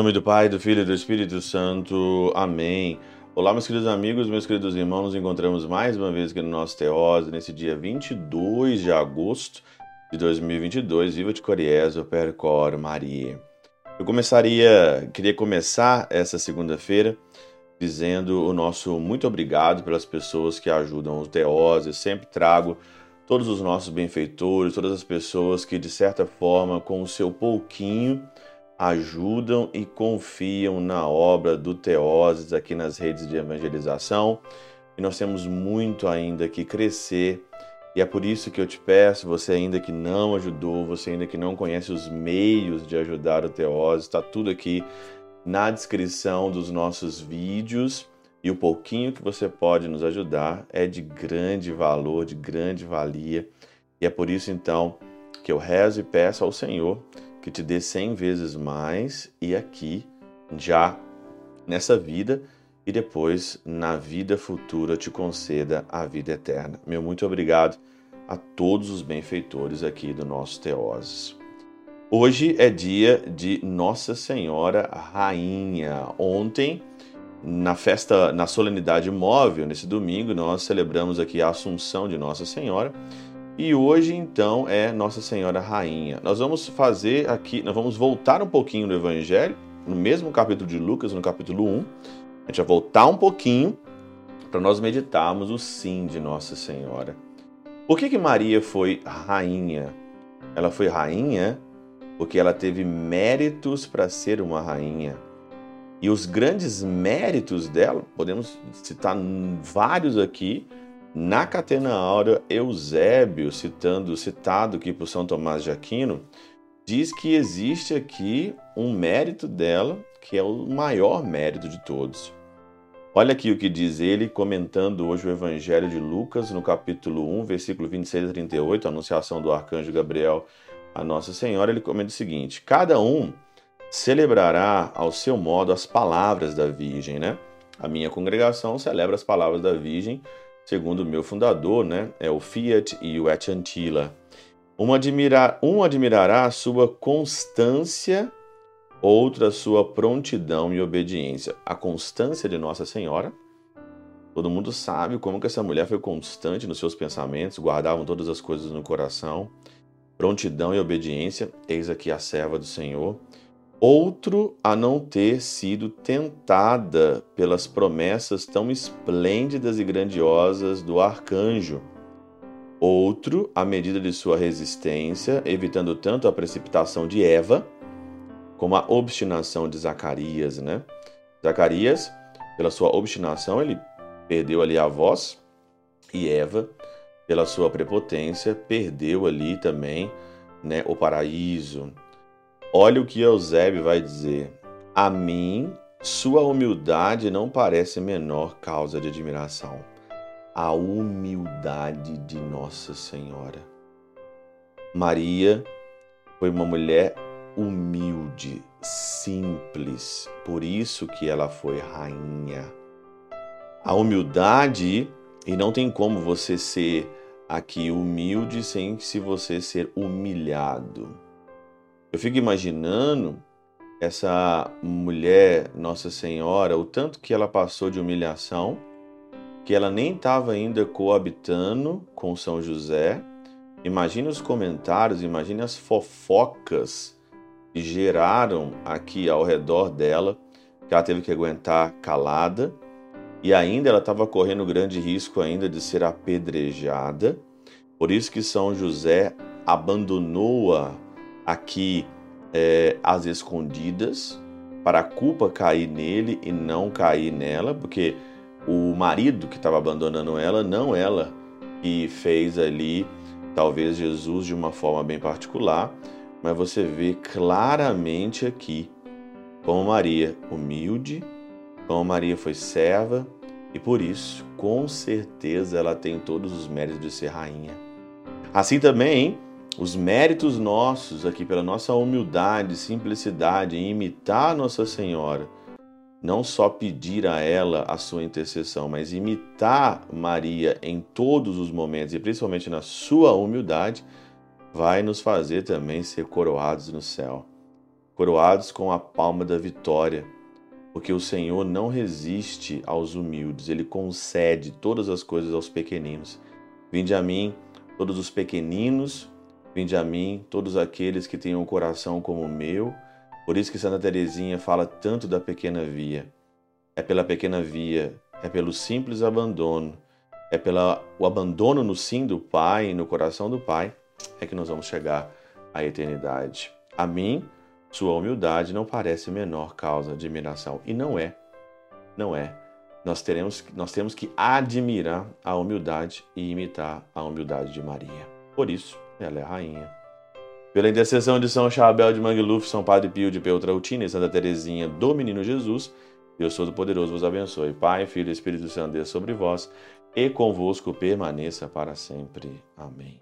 Nome do Pai, do Filho e do Espírito Santo. Amém. Olá, meus queridos amigos, meus queridos irmãos. Nos encontramos mais uma vez aqui no nosso Teose, nesse dia 22 de agosto de 2022. Viva de Coriésio, Percor, Maria. Eu começaria, queria começar essa segunda-feira dizendo o nosso muito obrigado pelas pessoas que ajudam o Teose. Eu sempre trago todos os nossos benfeitores, todas as pessoas que, de certa forma, com o seu pouquinho, ajudam e confiam na obra do Teoses aqui nas redes de evangelização. E nós temos muito ainda que crescer. E é por isso que eu te peço, você ainda que não ajudou, você ainda que não conhece os meios de ajudar o Teoses, está tudo aqui na descrição dos nossos vídeos. E o pouquinho que você pode nos ajudar é de grande valor, de grande valia. E é por isso então que eu rezo e peço ao Senhor que te dê cem vezes mais e aqui, já nessa vida, e depois na vida futura te conceda a vida eterna. Meu muito obrigado a todos os benfeitores aqui do nosso Teoses. Hoje é dia de Nossa Senhora Rainha. Ontem, na festa, na solenidade móvel, nesse domingo, nós celebramos aqui a Assunção de Nossa Senhora e hoje, então, é Nossa Senhora Rainha. Nós vamos fazer aqui, nós vamos voltar um pouquinho no Evangelho, no mesmo capítulo de Lucas, no capítulo 1. A gente vai voltar um pouquinho para nós meditarmos o sim de Nossa Senhora. Por que, que Maria foi rainha? Ela foi rainha porque ela teve méritos para ser uma rainha. E os grandes méritos dela, podemos citar vários aqui, na Catena Áurea, Eusébio, citando, citado aqui por São Tomás de Aquino, diz que existe aqui um mérito dela, que é o maior mérito de todos. Olha aqui o que diz ele, comentando hoje o Evangelho de Lucas, no capítulo 1, versículo 26 a 38, a anunciação do arcanjo Gabriel a Nossa Senhora. Ele comenta o seguinte: Cada um celebrará ao seu modo as palavras da Virgem, né? A minha congregação celebra as palavras da Virgem segundo o meu fundador, né, é o Fiat e o Et Antila. Um, admirar, um admirará a sua constância, outro a sua prontidão e obediência. A constância de Nossa Senhora, todo mundo sabe como que essa mulher foi constante nos seus pensamentos, guardavam todas as coisas no coração. Prontidão e obediência, eis aqui a serva do Senhor outro a não ter sido tentada pelas promessas tão esplêndidas e grandiosas do arcanjo. Outro, à medida de sua resistência, evitando tanto a precipitação de Eva, como a obstinação de Zacarias, né? Zacarias, pela sua obstinação, ele perdeu ali a voz, e Eva, pela sua prepotência, perdeu ali também, né, o paraíso. Olha o que Eusébio vai dizer. A mim, sua humildade não parece menor causa de admiração. A humildade de Nossa Senhora. Maria foi uma mulher humilde, simples, por isso que ela foi rainha. A humildade, e não tem como você ser aqui humilde sem se você ser humilhado. Eu fico imaginando essa mulher, Nossa Senhora, o tanto que ela passou de humilhação, que ela nem estava ainda coabitando com São José. Imagine os comentários, imagine as fofocas que geraram aqui ao redor dela, que ela teve que aguentar calada, e ainda ela estava correndo grande risco ainda de ser apedrejada. Por isso que São José abandonou-a aqui é, às escondidas, para a culpa cair nele e não cair nela, porque o marido que estava abandonando ela, não ela, que fez ali talvez Jesus de uma forma bem particular, mas você vê claramente aqui como Maria humilde, como Maria foi serva e por isso, com certeza, ela tem todos os méritos de ser rainha. Assim também, os méritos nossos aqui pela nossa humildade, simplicidade em imitar Nossa Senhora, não só pedir a ela a sua intercessão, mas imitar Maria em todos os momentos e principalmente na sua humildade, vai nos fazer também ser coroados no céu. coroados com a palma da vitória, porque o Senhor não resiste aos humildes, ele concede todas as coisas aos pequeninos. Vinde a mim, todos os pequeninos, vinde a mim, todos aqueles que têm um coração como o meu. Por isso que Santa Teresinha fala tanto da pequena via. É pela pequena via, é pelo simples abandono, é pelo abandono no sim do Pai, no coração do Pai, é que nós vamos chegar à eternidade. A mim, sua humildade não parece menor causa de admiração. E não é. Não é. Nós, teremos, nós temos que admirar a humildade e imitar a humildade de Maria. Por isso, ela é rainha. Pela intercessão de São Chabel de Mangluf, São Padre Pio de Peltrautina e Santa Teresinha do Menino Jesus, Deus Todo-Poderoso vos abençoe. Pai, Filho e Espírito Santo, Deus sobre vós e convosco permaneça para sempre. Amém.